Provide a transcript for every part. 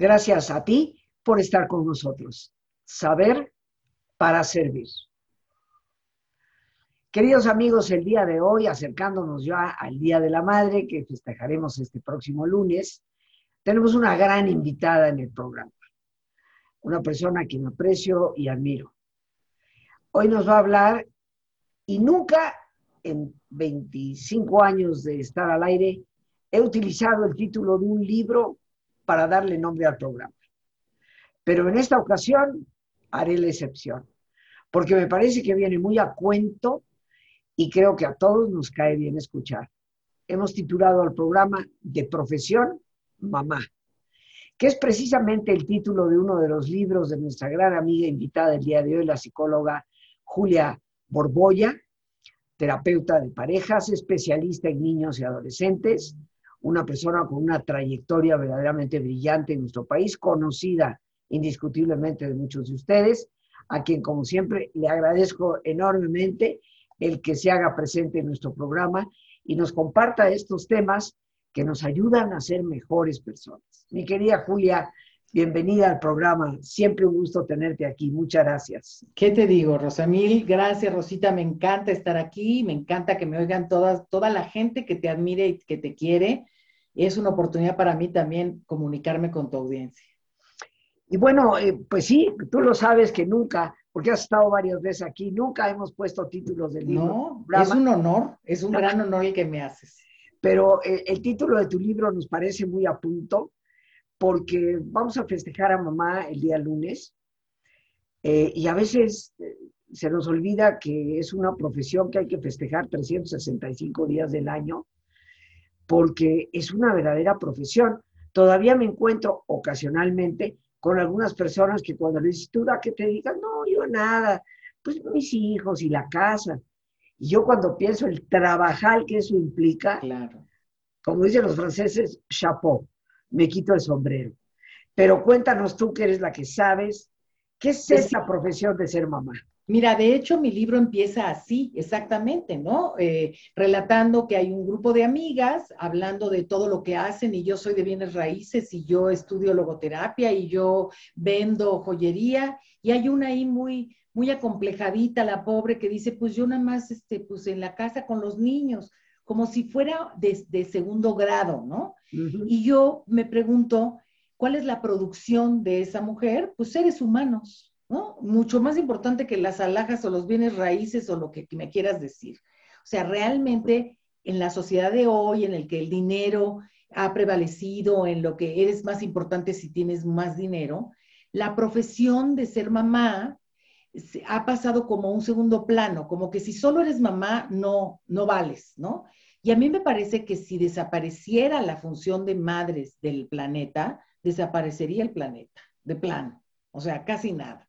Gracias a ti por estar con nosotros. Saber para servir. Queridos amigos, el día de hoy, acercándonos ya al Día de la Madre, que festejaremos este próximo lunes, tenemos una gran invitada en el programa, una persona a quien aprecio y admiro. Hoy nos va a hablar, y nunca en 25 años de estar al aire, he utilizado el título de un libro para darle nombre al programa. Pero en esta ocasión haré la excepción, porque me parece que viene muy a cuento y creo que a todos nos cae bien escuchar. Hemos titulado al programa De profesión mamá, que es precisamente el título de uno de los libros de nuestra gran amiga invitada el día de hoy, la psicóloga Julia Borboya, terapeuta de parejas, especialista en niños y adolescentes, una persona con una trayectoria verdaderamente brillante en nuestro país, conocida indiscutiblemente de muchos de ustedes, a quien como siempre le agradezco enormemente el que se haga presente en nuestro programa y nos comparta estos temas que nos ayudan a ser mejores personas. Mi querida Julia, bienvenida al programa. Siempre un gusto tenerte aquí. Muchas gracias. ¿Qué te digo, Rosamil? Gracias, Rosita. Me encanta estar aquí. Me encanta que me oigan todas, toda la gente que te admire y que te quiere. Es una oportunidad para mí también comunicarme con tu audiencia. Y bueno, eh, pues sí, tú lo sabes que nunca, porque has estado varias veces aquí, nunca hemos puesto títulos de libro. No, es un honor, es un gran honor el que me haces pero eh, el título de tu libro nos parece muy a punto porque vamos a festejar a mamá el día lunes eh, y a veces eh, se nos olvida que es una profesión que hay que festejar 365 días del año porque es una verdadera profesión. Todavía me encuentro ocasionalmente con algunas personas que cuando les dices, ¿tú da que te digan? No, yo nada, pues mis hijos y la casa. Y yo cuando pienso el trabajar que eso implica, claro. como dicen los franceses, chapeau, me quito el sombrero. Pero cuéntanos tú que eres la que sabes, ¿qué es pues esa profesión de ser mamá? Mira, de hecho mi libro empieza así, exactamente, ¿no? Eh, relatando que hay un grupo de amigas hablando de todo lo que hacen y yo soy de bienes raíces y yo estudio logoterapia y yo vendo joyería y hay una ahí muy, muy acomplejadita la pobre que dice, pues yo nada más, este, pues en la casa con los niños, como si fuera de, segundo grado, ¿no? Y yo me pregunto, ¿cuál es la producción de esa mujer? Pues seres humanos, ¿no? Mucho más importante que las alhajas o los bienes raíces o lo que me quieras decir. O sea, realmente en la sociedad de hoy, en el que el dinero ha prevalecido, en lo que eres más importante si tienes más dinero, la profesión de ser mamá ha pasado como un segundo plano, como que si solo eres mamá, no, no vales, ¿no? Y a mí me parece que si desapareciera la función de madres del planeta, desaparecería el planeta, de plano, o sea, casi nada.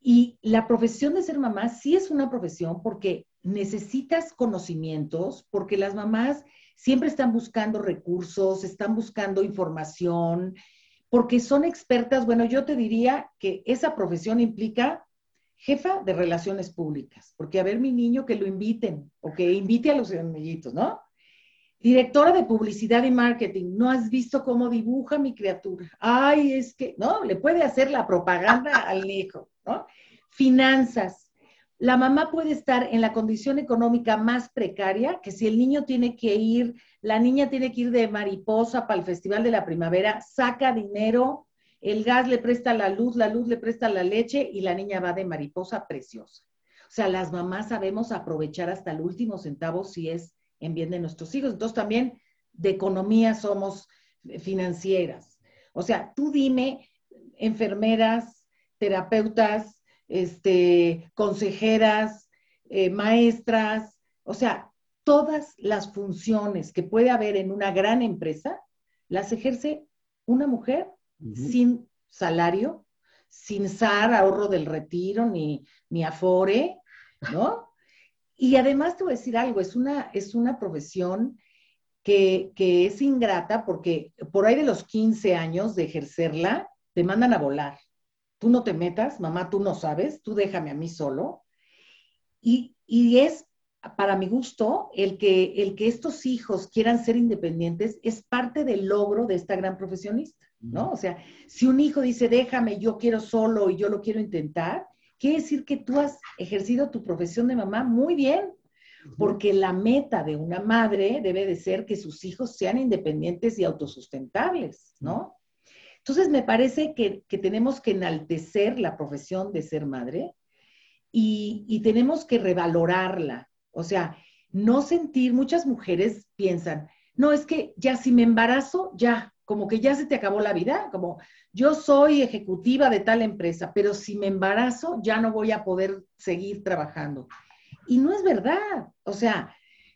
Y la profesión de ser mamá sí es una profesión porque necesitas conocimientos, porque las mamás siempre están buscando recursos, están buscando información, porque son expertas. Bueno, yo te diría que esa profesión implica jefa de relaciones públicas, porque a ver mi niño que lo inviten o que invite a los amiguitos, ¿no? Directora de publicidad y marketing, no has visto cómo dibuja mi criatura. Ay, es que, ¿no? Le puede hacer la propaganda al hijo, ¿no? Finanzas. La mamá puede estar en la condición económica más precaria, que si el niño tiene que ir, la niña tiene que ir de mariposa para el Festival de la Primavera, saca dinero el gas le presta la luz, la luz le presta la leche y la niña va de mariposa preciosa. O sea, las mamás sabemos aprovechar hasta el último centavo si es en bien de nuestros hijos. Entonces también de economía somos financieras. O sea, tú dime, enfermeras, terapeutas, este, consejeras, eh, maestras, o sea, todas las funciones que puede haber en una gran empresa, las ejerce una mujer sin salario, sin SAR, ahorro del retiro, ni, ni Afore, ¿no? Y además te voy a decir algo, es una, es una profesión que, que, es ingrata porque por ahí de los 15 años de ejercerla, te mandan a volar. Tú no te metas, mamá, tú no sabes, tú déjame a mí solo. Y, y es, para mi gusto, el que, el que estos hijos quieran ser independientes es parte del logro de esta gran profesionista. ¿No? O sea, si un hijo dice, déjame, yo quiero solo y yo lo quiero intentar, quiere decir que tú has ejercido tu profesión de mamá muy bien, porque la meta de una madre debe de ser que sus hijos sean independientes y autosustentables, ¿no? Entonces, me parece que, tenemos que enaltecer la profesión de ser madre y, y tenemos que revalorarla. O sea, no sentir, muchas mujeres piensan, no, es que ya si me embarazo, ya, como que ya se te acabó la vida, como yo soy ejecutiva de tal empresa, pero si me embarazo, ya no voy a poder seguir trabajando. Y no es verdad, o sea,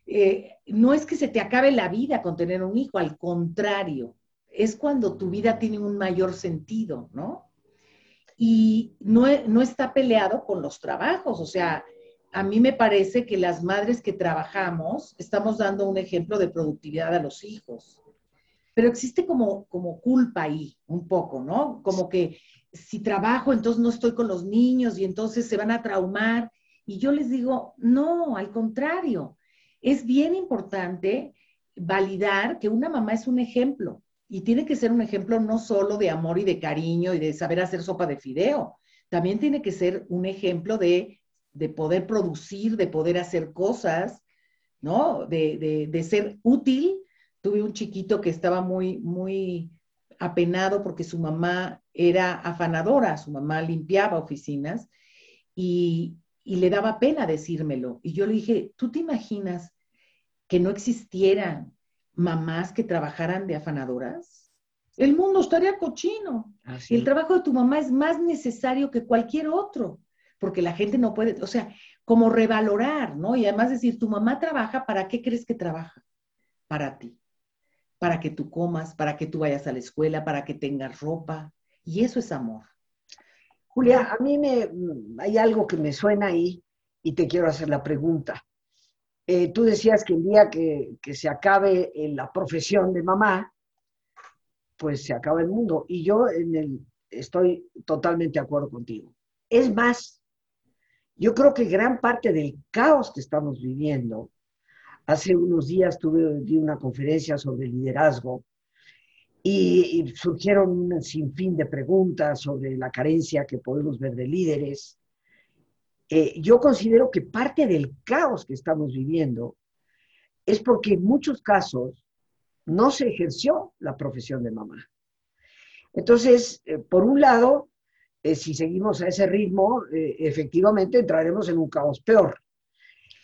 eh, no es que se te acabe la vida con tener un hijo, al contrario, es cuando tu vida tiene un mayor sentido, ¿no? Y no, no está peleado con los trabajos, o sea, a mí me parece que las madres que trabajamos estamos dando un ejemplo de productividad a los hijos. Pero existe como, como culpa ahí, un poco, ¿no? Como que si trabajo, entonces no estoy con los niños y entonces se van a traumar. Y yo les digo, no, al contrario, es bien importante validar que una mamá es un ejemplo y tiene que ser un ejemplo no solo de amor y de cariño y de saber hacer sopa de fideo, también tiene que ser un ejemplo de de poder producir, de poder hacer cosas, ¿no? De, de, ser útil. Tuve un chiquito que estaba muy, muy apenado porque su mamá era afanadora, su mamá limpiaba oficinas y, y le daba pena decírmelo. Y yo le dije, ¿tú te imaginas que no existieran mamás que trabajaran de afanadoras? El mundo estaría cochino. y el trabajo de tu mamá es más necesario que cualquier otro porque la gente no puede, o sea, como revalorar, ¿no? Y además decir, tu mamá trabaja, ¿para qué crees que trabaja? Para ti, para que tú comas, para que tú vayas a la escuela, para que tengas ropa. Y eso es amor. Julia, a mí me, hay algo que me suena ahí y te quiero hacer la pregunta. Eh, tú decías que el día que, se acabe la profesión de mamá, pues se acaba el mundo. Y yo en el, estoy totalmente de acuerdo contigo. Es más, yo creo que gran parte del caos que estamos viviendo, hace unos días tuve una conferencia sobre liderazgo y, surgieron un sinfín de preguntas sobre la carencia que podemos ver de líderes. Eh, yo considero que parte del caos que estamos viviendo es porque en muchos casos no se ejerció la profesión de mamá. Entonces, eh, por un lado, eh, si seguimos a ese ritmo, efectivamente entraremos en un caos peor.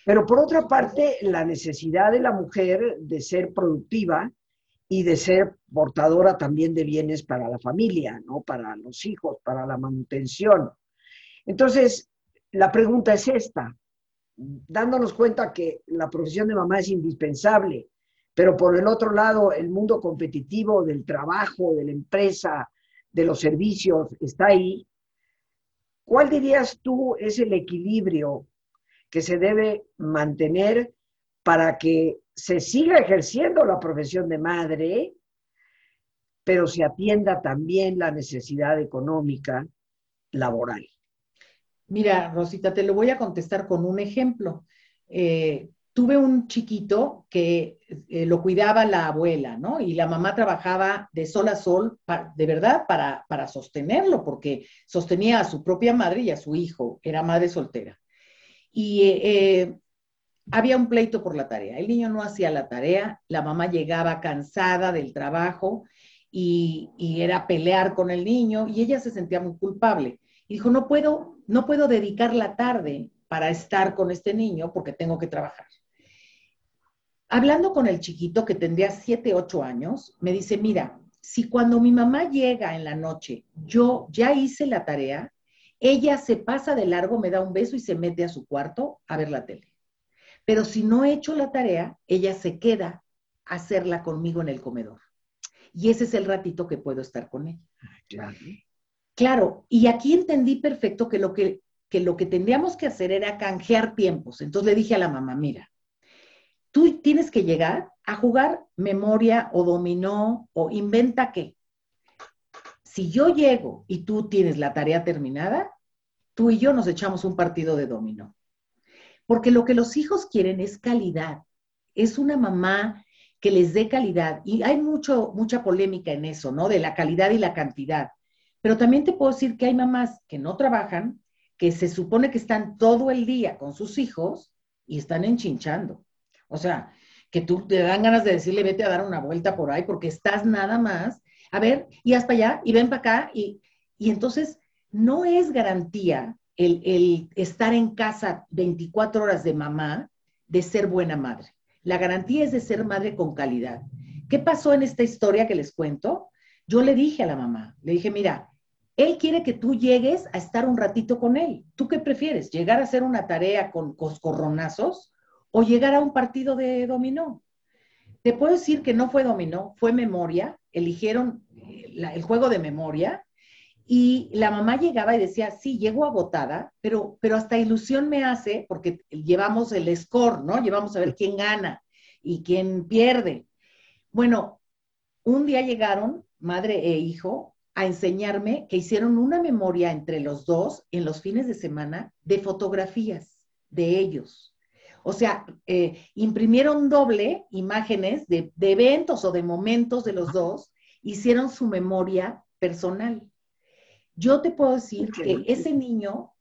Pero por otra parte, la necesidad de la mujer de ser productiva y de ser portadora también de bienes para la familia, ¿no? Para los hijos, para la manutención. Entonces, la pregunta es esta, dándonos cuenta que la profesión de mamá es indispensable, pero por el otro lado, el mundo competitivo del trabajo, de la empresa, de los servicios está ahí, ¿Cuál dirías tú es el equilibrio que se debe mantener para que se siga ejerciendo la profesión de madre, pero se atienda también la necesidad económica laboral? Mira, Rosita, te lo voy a contestar con un ejemplo. Eh, tuve un chiquito que eh, lo cuidaba la abuela, ¿no? Y la mamá trabajaba de sol a sol, de verdad, para, para, sostenerlo, porque sostenía a su propia madre y a su hijo, era madre soltera. Y eh, había un pleito por la tarea. El niño no hacía la tarea, la mamá llegaba cansada del trabajo y, y era pelear con el niño y ella se sentía muy culpable. Y dijo, no puedo, no puedo dedicar la tarde para estar con este niño porque tengo que trabajar. Hablando con el chiquito que tendría 7, 8 años, me dice, mira, si cuando mi mamá llega en la noche, yo ya hice la tarea, ella se pasa de largo, me da un beso y se mete a su cuarto a ver la tele. Pero si no he hecho la tarea, ella se queda a hacerla conmigo en el comedor. Y ese es el ratito que puedo estar con él. Claro. Claro, y aquí entendí perfecto que lo que, que lo que tendríamos que hacer era canjear tiempos. Entonces le dije a la mamá, mira, tú tienes que llegar a jugar memoria o dominó o inventa qué. Si yo llego y tú tienes la tarea terminada, tú y yo nos echamos un partido de dominó. Porque lo que los hijos quieren es calidad. Es una mamá que les dé calidad. Y hay mucho, mucha polémica en eso, ¿no? De la calidad y la cantidad. Pero también te puedo decir que hay mamás que no trabajan, que se supone que están todo el día con sus hijos y están enchinchando. O sea, que tú te dan ganas de decirle, vete a dar una vuelta por ahí porque estás nada más, a ver, y hasta allá, y ven para acá, y, y entonces no es garantía el, el, estar en casa 24 horas de mamá de ser buena madre. La garantía es de ser madre con calidad. ¿Qué pasó en esta historia que les cuento? Yo le dije a la mamá, le dije, mira, él quiere que tú llegues a estar un ratito con él. ¿Tú qué prefieres? ¿Llegar a hacer una tarea con coscorronazos o llegar a un partido de dominó? Te puedo decir que no fue dominó, fue memoria. Eligieron eh, el juego de memoria y la mamá llegaba y decía, sí, llego agotada, pero, pero hasta ilusión me hace porque llevamos el score, ¿no? Llevamos a ver quién gana y quién pierde. Bueno, un día llegaron, madre e hijo, a enseñarme que hicieron una memoria entre los dos en los fines de semana de fotografías de ellos. O sea, eh, imprimieron doble imágenes de, de eventos o de momentos de los dos, hicieron su memoria personal. Yo te puedo decir que ese niño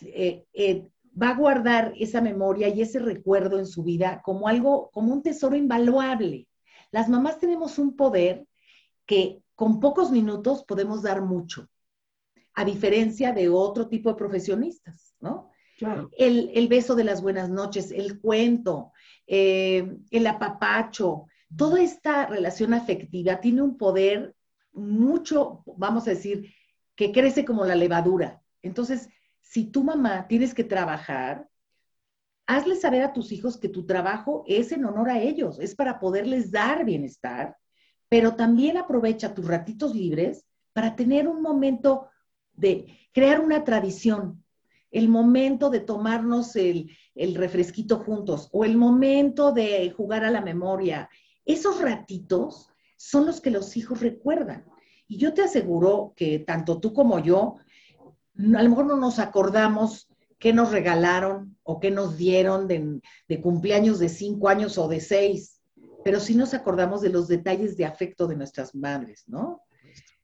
eh, eh, va a guardar esa memoria y ese recuerdo en su vida como algo, como un tesoro invaluable. Las mamás tenemos un poder que con pocos minutos podemos dar mucho, a diferencia de otro tipo de profesionistas, ¿no? Claro. El, beso de las buenas noches, el cuento, eh, el apapacho, toda esta relación afectiva tiene un poder mucho, vamos a decir, que crece como la levadura. Entonces, si tu mamá tienes que trabajar, hazle saber a tus hijos que tu trabajo es en honor a ellos, es para poderles dar bienestar, pero también aprovecha tus ratitos libres para tener un momento de crear una tradición, el momento de tomarnos el, refresquito juntos o el momento de jugar a la memoria. Esos ratitos son los que los hijos recuerdan. Y yo te aseguro que tanto tú como yo, a lo mejor no nos acordamos qué nos regalaron o qué nos dieron de, cumpleaños de cinco años o de seis, pero sí nos acordamos de los detalles de afecto de nuestras madres, ¿no?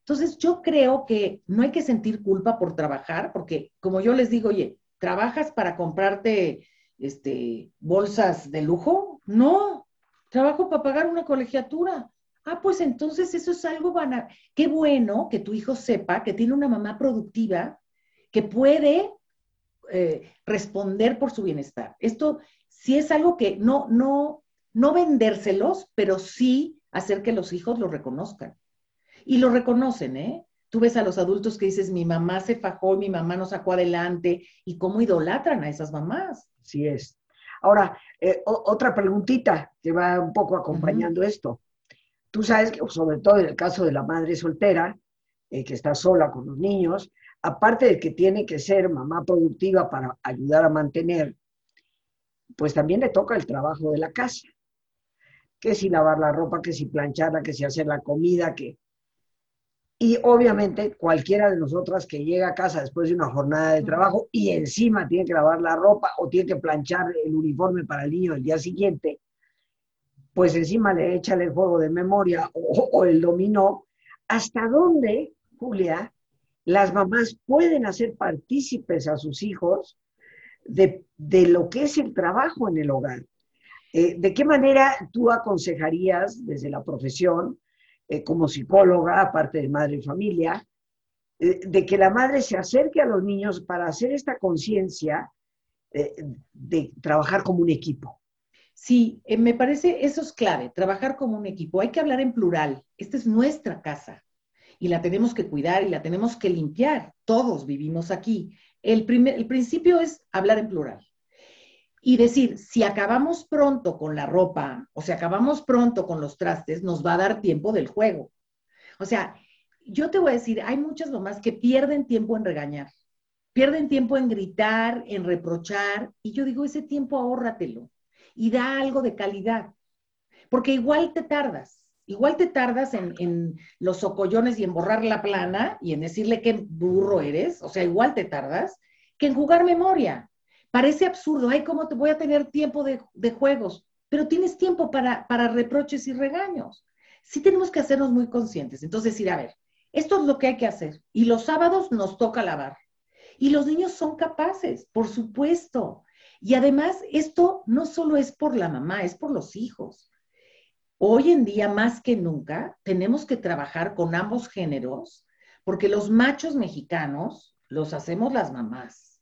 Entonces yo creo que no hay que sentir culpa por trabajar, porque como yo les digo, oye, ¿trabajas para comprarte este, bolsas de lujo? No, trabajo para pagar una colegiatura. Ah, pues entonces eso es algo banal. Qué bueno que tu hijo sepa que tiene una mamá productiva que puede eh, responder por su bienestar. Esto sí es algo que no, no, no vendérselos, pero sí hacer que los hijos lo reconozcan. Y lo reconocen, ¿eh? Tú ves a los adultos que dices, mi mamá se fajó, mi mamá nos sacó adelante, y cómo idolatran a esas mamás. Así es. Ahora, eh, otra preguntita que va un poco acompañando esto. Tú sabes que, sobre todo en el caso de la madre soltera, eh, que está sola con los niños, aparte de que tiene que ser mamá productiva para ayudar a mantener, pues también le toca el trabajo de la casa. Que si lavar la ropa, que si plancharla, que si hacer la comida, que... Y obviamente cualquiera de nosotras que llega a casa después de una jornada de trabajo y encima tiene que lavar la ropa o tiene que planchar el uniforme para el niño el día siguiente, pues encima le echan el juego de memoria o, el dominó, ¿hasta dónde, Julia, las mamás pueden hacer partícipes a sus hijos de, lo que es el trabajo en el hogar? Eh, ¿De qué manera tú aconsejarías desde la profesión, eh, como psicóloga, aparte de madre y familia, eh, de que la madre se acerque a los niños para hacer esta conciencia de trabajar como un equipo? Sí, eh, me parece eso es clave, trabajar como un equipo. Hay que hablar en plural. Esta es nuestra casa y la tenemos que cuidar y la tenemos que limpiar. Todos vivimos aquí. El, primer, el principio es hablar en plural y decir, si acabamos pronto con la ropa o si acabamos pronto con los trastes, nos va a dar tiempo del juego. O sea, yo te voy a decir, hay muchas mamás que pierden tiempo en regañar, pierden tiempo en gritar, en reprochar, y yo digo, ese tiempo ahórratelo y da algo de calidad. Porque igual te tardas, igual te tardas en, los socollones y en borrar la plana y en decirle qué burro eres, o sea, igual te tardas, que en jugar memoria. Parece absurdo, ay, ¿cómo te voy a tener tiempo de, de juegos? pero tienes tiempo para, para reproches y regaños. Sí tenemos que hacernos muy conscientes. Entonces, decir, a ver, esto es lo que hay que hacer. Y los sábados nos toca lavar. Y los niños son capaces, por supuesto. Y además, esto no solo es por la mamá, es por los hijos. Hoy en día, más que nunca, tenemos que trabajar con ambos géneros, porque los machos mexicanos los hacemos las mamás.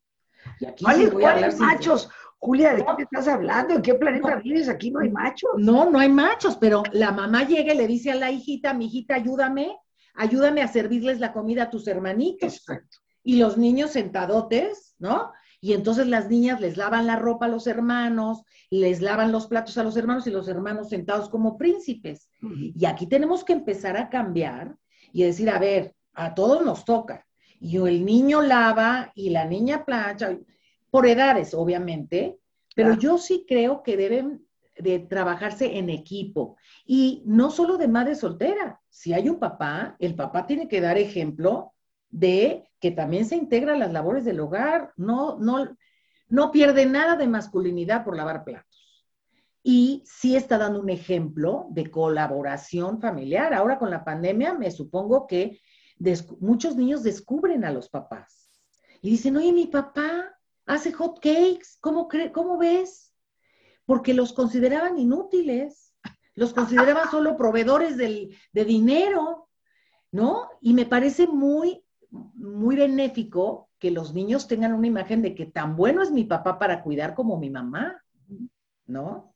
Y aquí ¿Cuáles machos? Julia, ¿de qué estás hablando? ¿En qué planeta vives? Aquí no hay machos. No, no hay machos, pero la mamá llega y le dice a la hijita, mi hijita, ayúdame, ayúdame a servirles la comida a tus hermanitos. Exacto. Y los niños sentadotes, ¿no? Y entonces las niñas les lavan la ropa a los hermanos, les lavan los platos a los hermanos y los hermanos sentados como príncipes. Y aquí tenemos que empezar a cambiar y decir, a ver, a todos nos toca. Y el niño lava y la niña plancha, por edades, obviamente, pero yo sí creo que deben de trabajarse en equipo y no solo de madre soltera. Si hay un papá, el papá tiene que dar ejemplo de que también se integra a las labores del hogar, no, no, no pierde nada de masculinidad por lavar platos. Y sí está dando un ejemplo de colaboración familiar. Ahora con la pandemia me supongo que muchos niños descubren a los papás y dicen, oye, mi papá hace hot cakes, ¿cómo, cómo ves? Porque los consideraban inútiles, los consideraban solo proveedores de dinero, ¿no? Y me parece muy muy benéfico que los niños tengan una imagen de que tan bueno es mi papá para cuidar como mi mamá, ¿no?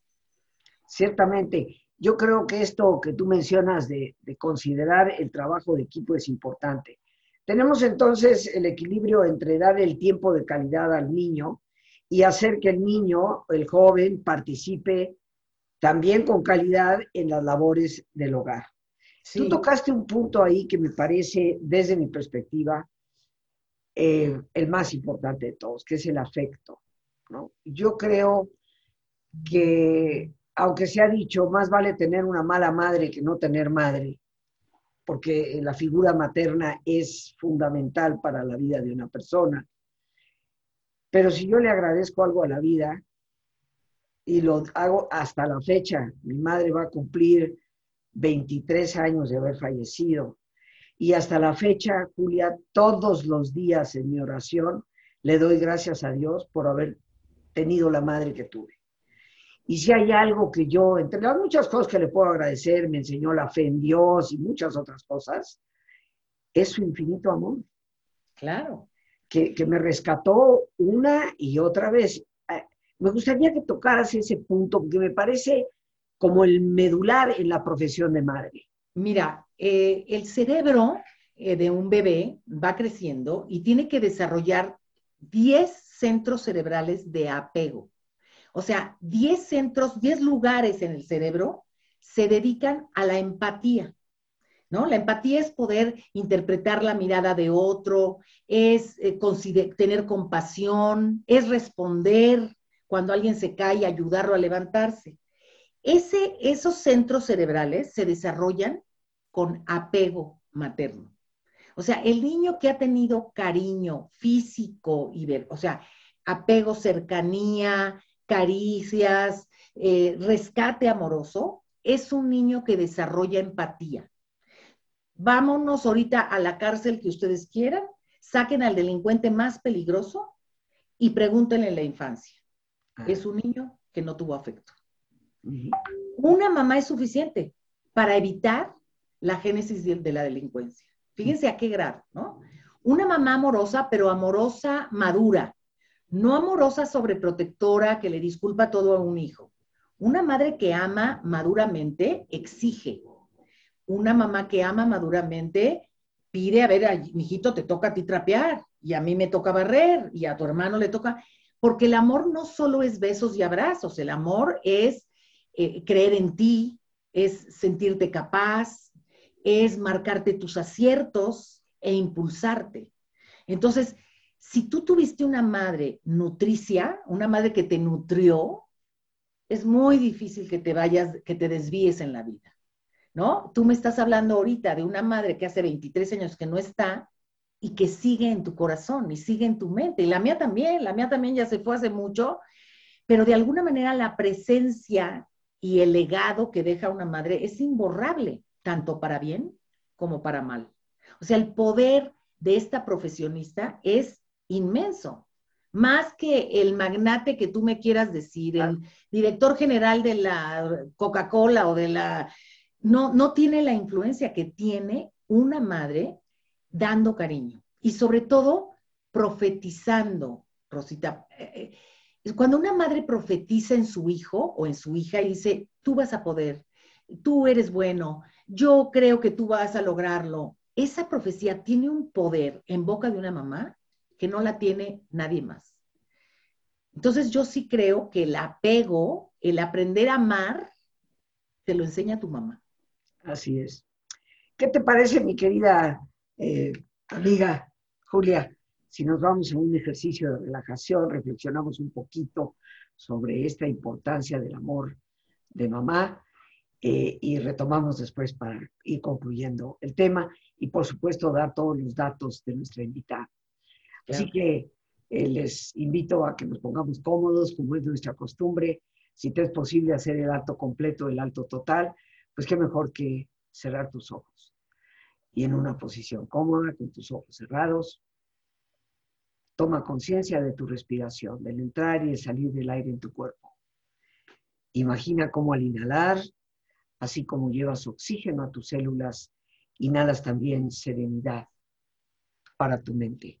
Ciertamente. Yo creo que esto que tú mencionas de, considerar el trabajo de equipo es importante. Tenemos entonces el equilibrio entre dar el tiempo de calidad al niño y hacer que el niño, el joven, participe también con calidad en las labores del hogar. Tú tocaste un punto ahí que me parece, desde mi perspectiva, eh, el más importante de todos, que es el afecto. Yo creo que, aunque se ha dicho, más vale tener una mala madre que no tener madre, porque la figura materna es fundamental para la vida de una persona. Pero si yo le agradezco algo a la vida, y lo hago hasta la fecha, mi madre va a cumplir 23 años de haber fallecido. Y hasta la fecha, Julia, todos los días en mi oración le doy gracias a Dios por haber tenido la madre que tuve. Y si hay algo que yo, entre las muchas cosas que le puedo agradecer, me enseñó la fe en Dios y muchas otras cosas, es su infinito amor. Claro. Que, que me rescató una y otra vez. Eh, me gustaría que tocaras ese punto, porque me parece como el medular en la profesión de madre? Mira, eh, el cerebro eh, de un bebé va creciendo y tiene que desarrollar 10 centros cerebrales de apego. O sea, 10 centros, 10 lugares en el cerebro se dedican a la empatía. ¿No? La empatía es poder interpretar la mirada de otro, es eh, tener compasión, es responder cuando alguien se cae, ayudarlo a levantarse esos centros cerebrales se desarrollan con apego materno. O sea, el niño que ha tenido cariño físico y ver, o sea, apego, cercanía, caricias, eh, rescate amoroso, es un niño que desarrolla empatía. Vámonos ahorita a la cárcel que ustedes quieran, saquen al delincuente más peligroso y pregúntenle en la infancia. Ah. Es un niño que no tuvo afecto. Una mamá es suficiente para evitar la génesis de, la delincuencia. Fíjense a qué grado, ¿no? Una mamá amorosa, pero amorosa madura, no amorosa sobreprotectora que le disculpa todo a un hijo. Una madre que ama maduramente exige. Una mamá que ama maduramente pide, a ver, hijito, te toca a ti trapear y a mí me toca barrer y a tu hermano le toca, porque el amor no solo es besos y abrazos, el amor es eh, creer en ti, es sentirte capaz, es marcarte tus aciertos e impulsarte. Entonces, si tú tuviste una madre nutricia, una madre que te nutrió, es muy difícil que te vayas, que te desvíes en la vida, ¿no? Tú me estás hablando ahorita de una madre que hace 23 años que no está y que sigue en tu corazón y sigue en tu mente. Y la mía también, la mía también ya se fue hace mucho, pero de alguna manera la presencia y el legado que deja una madre es imborrable, tanto para bien como para mal. O sea, el poder de esta profesionista es inmenso. Más que el magnate que tú me quieras decir, el director general de la Coca-Cola o de la... No, no tiene la influencia que tiene una madre dando cariño y sobre todo profetizando, Rosita. Eh, eh, cuando una madre profetiza en su hijo o en su hija y dice, tú vas a poder, tú eres bueno, yo creo que tú vas a lograrlo, esa profecía tiene un poder en boca de una mamá que no la tiene nadie más. Entonces yo sí creo que el apego, el aprender a amar, te lo enseña tu mamá. Así es. ¿Qué te parece, mi querida eh, amiga Julia? Si nos vamos a un ejercicio de relajación, reflexionamos un poquito sobre esta importancia del amor de mamá eh, y retomamos después para ir concluyendo el tema y por supuesto dar todos los datos de nuestra invitada. Así que eh, les invito a que nos pongamos cómodos, como es nuestra costumbre. Si te es posible hacer el alto completo, el alto total, pues qué mejor que cerrar tus ojos. Y en una posición cómoda, con tus ojos cerrados, toma conciencia de tu respiración, del entrar y el salir del aire en tu cuerpo. Imagina cómo al inhalar, así como llevas oxígeno a tus células, inhalas también serenidad para tu mente.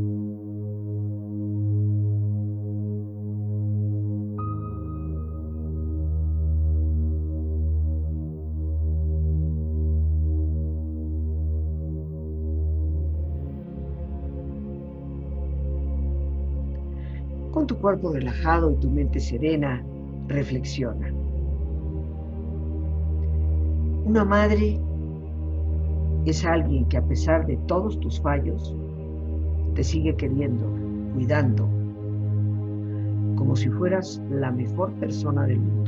Con tu cuerpo relajado y tu mente serena, reflexiona. Una madre es alguien que a pesar de todos tus fallos, te sigue queriendo, cuidando, como si fueras la mejor persona del mundo.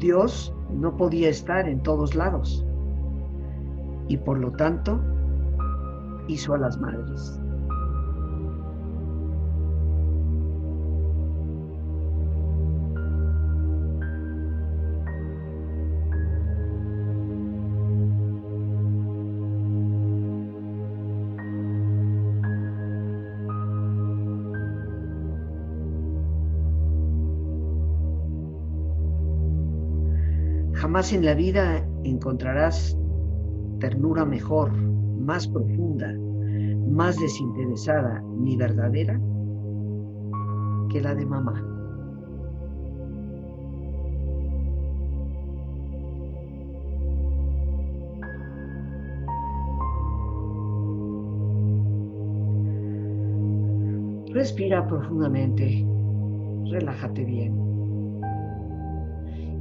Dios no podía estar en todos lados y por lo tanto hizo a las madres. Jamás en la vida encontrarás ternura mejor, más profunda, más desinteresada ni verdadera que la de mamá. Respira profundamente, relájate bien.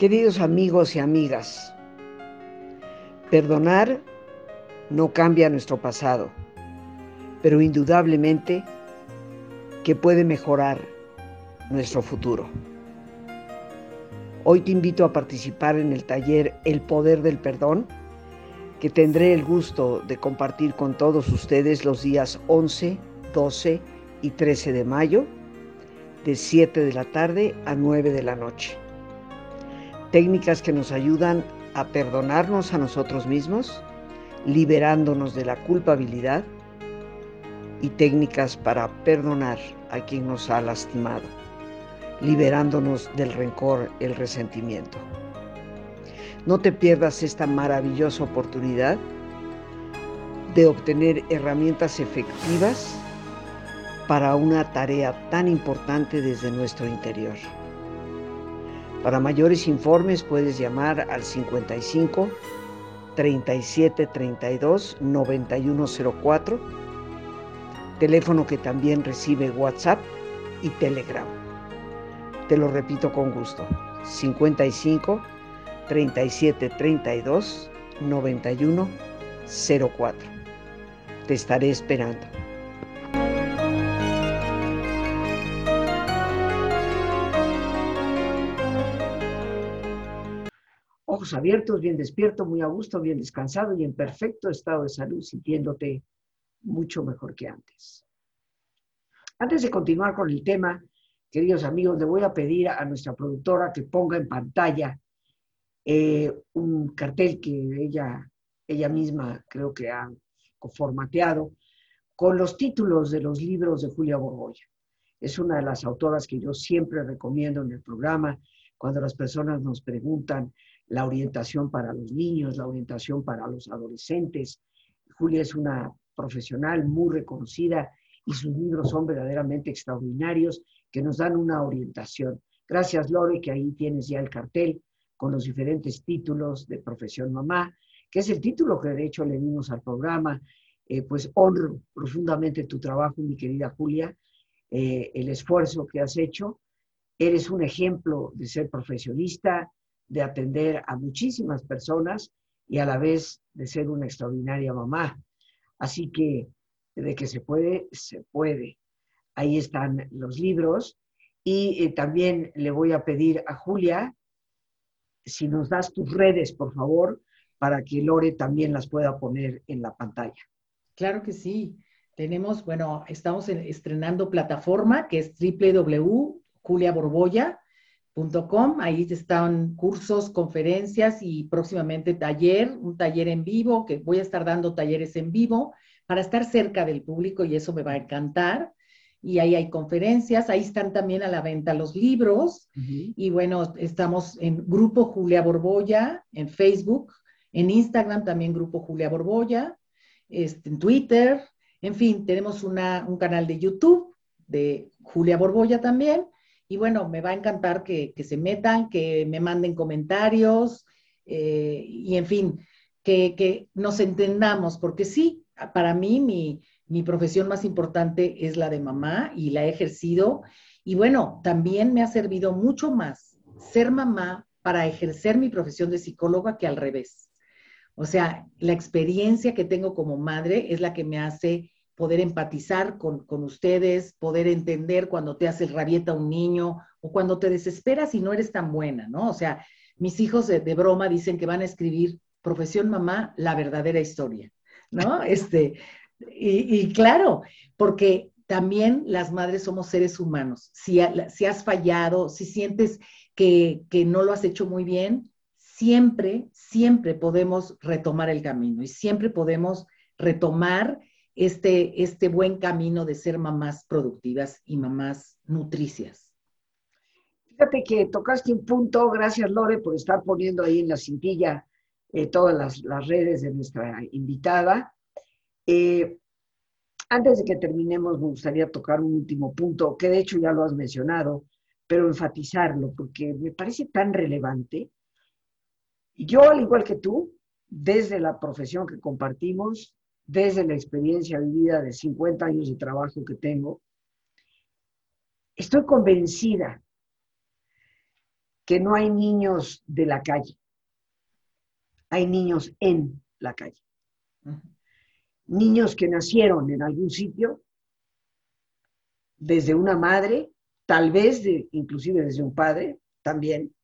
Queridos amigos y amigas, perdonar no cambia nuestro pasado, pero indudablemente que puede mejorar nuestro futuro. Hoy te invito a participar en el taller El Poder del Perdón, que tendré el gusto de compartir con todos ustedes los días 11, 12 y 13 de mayo, de 7 de la tarde a 9 de la noche técnicas que nos ayudan a perdonarnos a nosotros mismos, liberándonos de la culpabilidad y técnicas para perdonar a quien nos ha lastimado, liberándonos del rencor, el resentimiento. No te pierdas esta maravillosa oportunidad de obtener herramientas efectivas para una tarea tan importante desde nuestro interior. Para mayores informes puedes llamar al 55 37 32 9104, teléfono que también recibe WhatsApp y Telegram. Te lo repito con gusto. 55 37 32 91 04. Te estaré esperando. Abiertos, bien despierto, muy a gusto, bien descansado y en perfecto estado de salud, sintiéndote mucho mejor que antes. Antes de continuar con el tema, queridos amigos, le voy a pedir a nuestra productora que ponga en pantalla eh, un cartel que ella, ella misma creo que ha formateado con los títulos de los libros de Julia Borgoya. Es una de las autoras que yo siempre recomiendo en el programa cuando las personas nos preguntan la orientación para los niños, la orientación para los adolescentes. Julia es una profesional muy reconocida y sus libros son verdaderamente extraordinarios que nos dan una orientación. Gracias, Lore, que ahí tienes ya el cartel con los diferentes títulos de Profesión Mamá, que es el título que de hecho le dimos al programa. Eh, pues honro profundamente tu trabajo, mi querida Julia, eh, el esfuerzo que has hecho. Eres un ejemplo de ser profesionista, de atender a muchísimas personas y a la vez de ser una extraordinaria mamá. Así que de que se puede, se puede. Ahí están los libros. Y eh, también le voy a pedir a Julia, si nos das tus redes, por favor, para que Lore también las pueda poner en la pantalla. Claro que sí. Tenemos, bueno, estamos estrenando plataforma que es www.juliaborboya.com Ahí están cursos, conferencias y próximamente taller, un taller en vivo, que voy a estar dando talleres en vivo para estar cerca del público y eso me va a encantar. Y ahí hay conferencias, ahí están también a la venta los libros. Y bueno, estamos en Grupo Julia Borboya, en Facebook, en Instagram también Grupo Julia Borboya, este, en Twitter, en fin, tenemos una, un canal de YouTube de Julia Borboya también y bueno, me va a encantar que, se metan, que me manden comentarios eh, y en fin, que, nos entendamos, porque sí, para mí mi, mi profesión más importante es la de mamá y la he ejercido. Y bueno, también me ha servido mucho más ser mamá para ejercer mi profesión de psicóloga que al revés. O sea, la experiencia que tengo como madre es la que me hace poder empatizar con, ustedes, poder entender cuando te hace rabieta un niño o cuando te desesperas y no eres tan buena, ¿no? O sea, mis hijos de, broma dicen que van a escribir profesión mamá, la verdadera historia, ¿no? Este, y, claro, porque también las madres somos seres humanos. Si, si has fallado, si sientes que, que no lo has hecho muy bien, siempre, siempre podemos retomar el camino y siempre podemos retomar este, este buen camino de ser mamás productivas y mamás nutricias. Fíjate que tocaste un punto, gracias Lore por estar poniendo ahí en la cintilla eh, todas las, redes de nuestra invitada. Eh, antes de que terminemos, me gustaría tocar un último punto, que de hecho ya lo has mencionado, pero enfatizarlo, porque me parece tan relevante. Yo, al igual que tú, desde la profesión que compartimos, desde la experiencia vivida de 50 años de trabajo que tengo, estoy convencida que no hay niños de la calle, hay niños en la calle. Niños que nacieron en algún sitio, desde una madre, tal vez de, inclusive desde un padre también,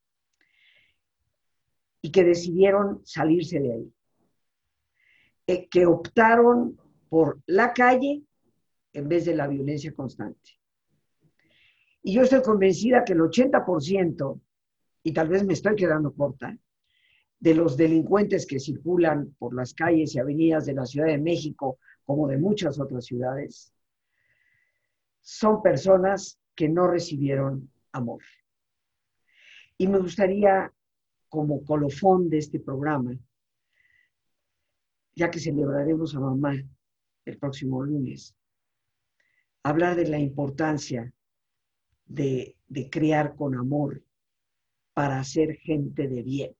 y que decidieron salirse de ahí. Eh, que optaron por la calle en vez de la violencia constante. Y yo estoy convencida que el 80%, y tal vez me estoy quedando corta, de los delincuentes que circulan por las calles y avenidas de la Ciudad de México, como de muchas otras ciudades, son personas que no recibieron amor. Y me gustaría, como colofón de este programa, ya que celebraremos a mamá el próximo lunes, hablar de la importancia de, de crear con amor para ser gente de bien.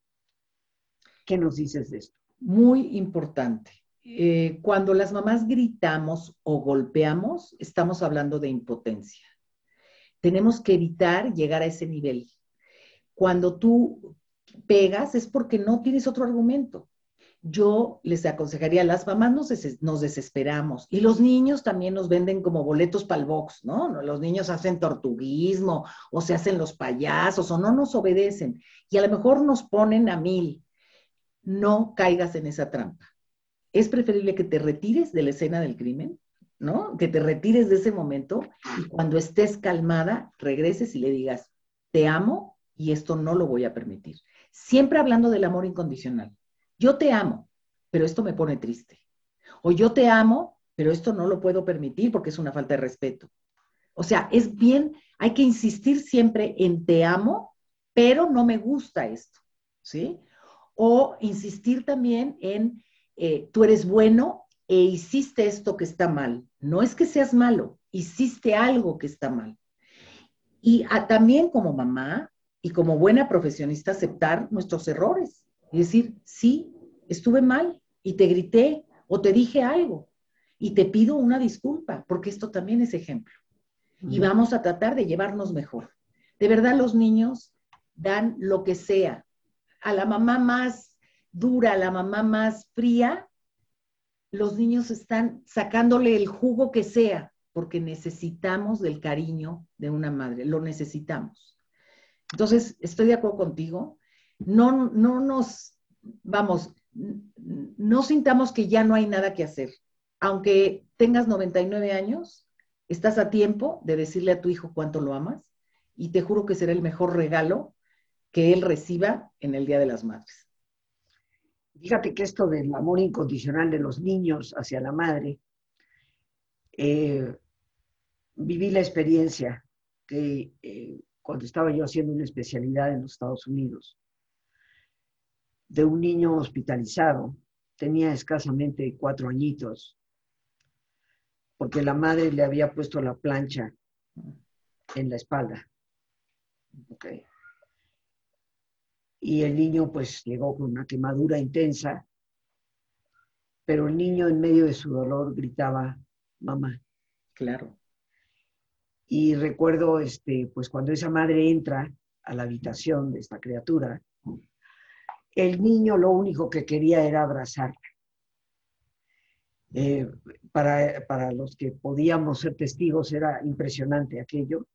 ¿Qué nos dices de esto? Muy importante. Eh, cuando las mamás gritamos o golpeamos, estamos hablando de impotencia. Tenemos que evitar llegar a ese nivel. Cuando tú pegas es porque no tienes otro argumento. Yo les aconsejaría, las mamás nos, nos desesperamos y los niños también nos venden como boletos para el box, ¿no? Los niños hacen tortuguismo o se hacen los payasos o no nos obedecen y a lo mejor nos ponen a mil. No caigas en esa trampa es preferible que te retires de la escena del crimen, ¿no? Que te retires de ese momento y cuando estés calmada, regreses y le digas, te amo y esto no lo voy a permitir. Siempre hablando del amor incondicional. Yo te amo, pero esto me pone triste. O yo te amo, pero esto no lo puedo permitir porque es una falta de respeto. O sea, es bien, hay que insistir siempre en te amo, pero no me gusta esto, ¿sí? O insistir también en eh, tú eres bueno e hiciste esto que está mal. No es que seas malo, hiciste algo que está mal. Y también como mamá y como buena profesionista aceptar nuestros errores y decir, sí, estuve mal y te grité o te dije algo y te pido una disculpa, porque esto también es ejemplo. Y vamos a tratar de llevarnos mejor. De verdad los niños dan lo que sea. A la mamá más dura, la mamá más fría, los niños están sacándole el jugo que sea, porque necesitamos del cariño de una madre, lo necesitamos. Entonces, estoy de acuerdo contigo. No, no nos, vamos, no sintamos que ya no hay nada que hacer. Aunque tengas 99 años, estás a tiempo de decirle a tu hijo cuánto lo amas y te juro que será el mejor regalo que él reciba en el Día de las Madres. Fíjate que esto del amor incondicional de los niños hacia la madre, eh, viví la experiencia que eh, cuando estaba yo haciendo una especialidad en los Estados Unidos, de un niño hospitalizado, tenía escasamente cuatro añitos, porque la madre le había puesto la plancha en la espalda. Okay y el niño pues llegó con una quemadura intensa, pero el niño en medio de su dolor gritaba, mamá. Claro. Y recuerdo, este, pues cuando esa madre entra a la habitación de esta criatura, el niño lo único que quería era abrazarla. Eh, para, los que podíamos ser testigos era impresionante aquello.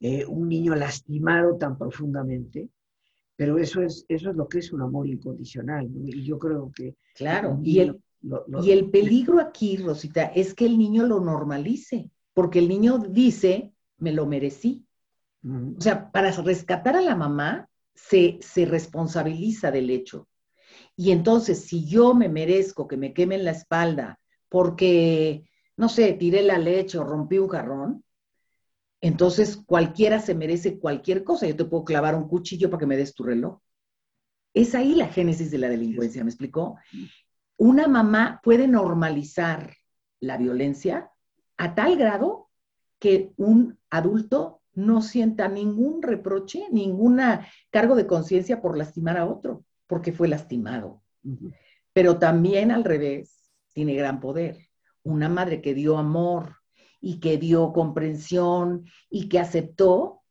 Eh, un niño lastimado tan profundamente, pero eso es, eso es lo que es un amor incondicional, Y yo creo que... Claro, y el, y el peligro aquí, Rosita, es que el niño lo normalice, porque el niño dice, me lo merecí. O sea, para rescatar a la mamá, se, responsabiliza del hecho. Y entonces, si yo me merezco que me quemen la espalda porque, no sé, tiré la leche o rompí un jarrón, entonces, cualquiera se merece cualquier cosa. Yo te puedo clavar un cuchillo para que me des tu reloj. Es ahí la génesis de la delincuencia, ¿me explicó? Una mamá puede normalizar la violencia a tal grado que un adulto no sienta ningún reproche, ningún cargo de conciencia por lastimar a otro, porque fue lastimado. Pero también al revés, tiene gran poder. Una madre que dio amor, y que dio comprensión y que aceptó,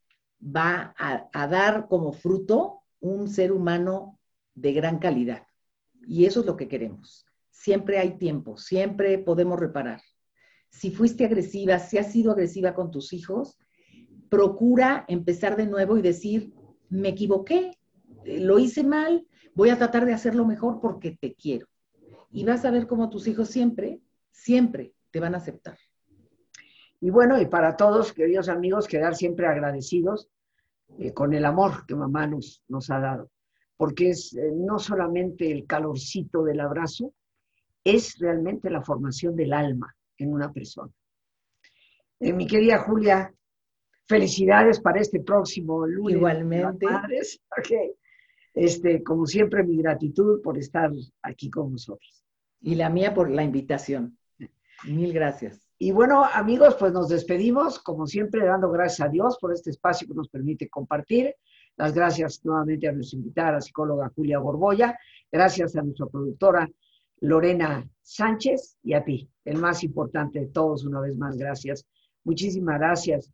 va a, dar como fruto un ser humano de gran calidad. Y eso es lo que queremos. Siempre hay tiempo, siempre podemos reparar. Si fuiste agresiva, si has sido agresiva con tus hijos, procura empezar de nuevo y decir, me equivoqué, lo hice mal, voy a tratar de hacerlo mejor porque te quiero. Y vas a ver cómo tus hijos siempre, siempre te van a aceptar. Y bueno, y para todos, queridos amigos, quedar siempre agradecidos eh, con el amor que mamá nos, nos ha dado, porque es eh, no solamente el calorcito del abrazo, es realmente la formación del alma en una persona. Eh, mi querida Julia, felicidades para este próximo lunes. Igualmente. Este, como siempre, mi gratitud por estar aquí con nosotros. Y la mía por la invitación. Mil gracias. Y bueno, amigos, pues nos despedimos, como siempre, dando gracias a Dios por este espacio que nos permite compartir. Las gracias nuevamente a nuestra invitada, psicóloga Julia Borboya. Gracias a nuestra productora Lorena Sánchez y a ti, el más importante de todos, una vez más, gracias. Muchísimas gracias